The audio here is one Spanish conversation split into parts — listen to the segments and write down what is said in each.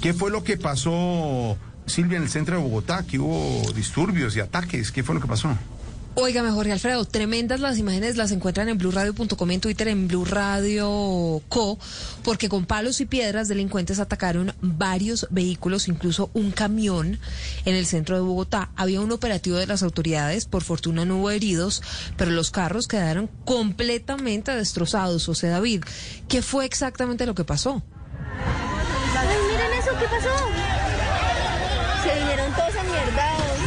¿Qué fue lo que pasó, Silvia, en el centro de Bogotá? Que hubo disturbios y ataques. ¿Qué fue lo que pasó? Oiga, Jorge Alfredo, tremendas las imágenes las encuentran en blueradio.com en Twitter, en Blue porque con palos y piedras delincuentes atacaron varios vehículos, incluso un camión en el centro de Bogotá. Había un operativo de las autoridades, por fortuna no hubo heridos, pero los carros quedaron completamente destrozados. José David, ¿qué fue exactamente lo que pasó? Pasó? Se vinieron todos a mierdados.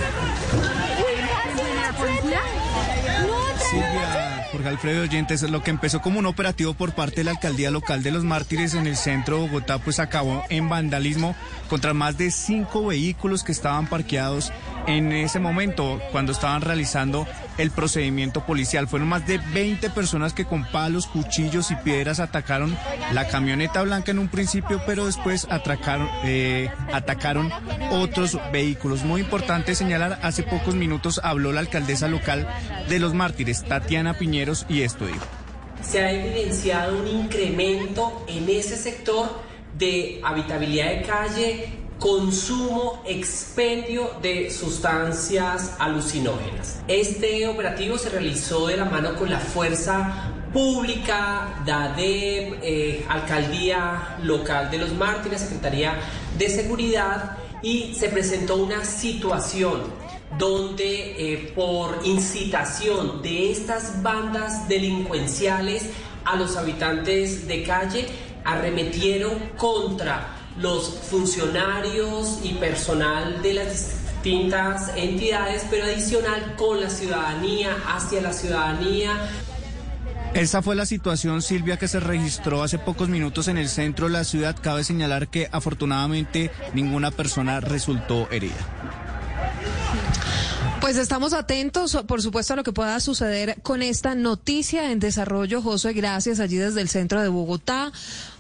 Uy, casi la policía. No, Silvia, Jorge Alfredo Oyentes, lo que empezó como un operativo por parte de la alcaldía local de los mártires en el centro de Bogotá, pues acabó en vandalismo contra más de cinco vehículos que estaban parqueados en ese momento cuando estaban realizando el procedimiento policial. Fueron más de 20 personas que con palos, cuchillos y piedras atacaron la camioneta blanca en un principio, pero después atracaron, eh, atacaron otros vehículos. Muy importante señalar, hace pocos minutos habló la alcaldesa local de los mártires, Tatiana Piñeros, y esto dijo. Se ha evidenciado un incremento en ese sector de habitabilidad de calle, consumo, expendio de sustancias alucinógenas. Este operativo se realizó de la mano con la fuerza pública, DADEP, eh, Alcaldía Local de los Mártires, Secretaría de Seguridad y se presentó una situación donde eh, por incitación de estas bandas delincuenciales a los habitantes de calle arremetieron contra los funcionarios y personal de las distintas entidades, pero adicional con la ciudadanía, hacia la ciudadanía. Esa fue la situación, Silvia, que se registró hace pocos minutos en el centro de la ciudad. Cabe señalar que afortunadamente ninguna persona resultó herida. Pues estamos atentos, por supuesto, a lo que pueda suceder con esta noticia en desarrollo. José, gracias allí desde el centro de Bogotá.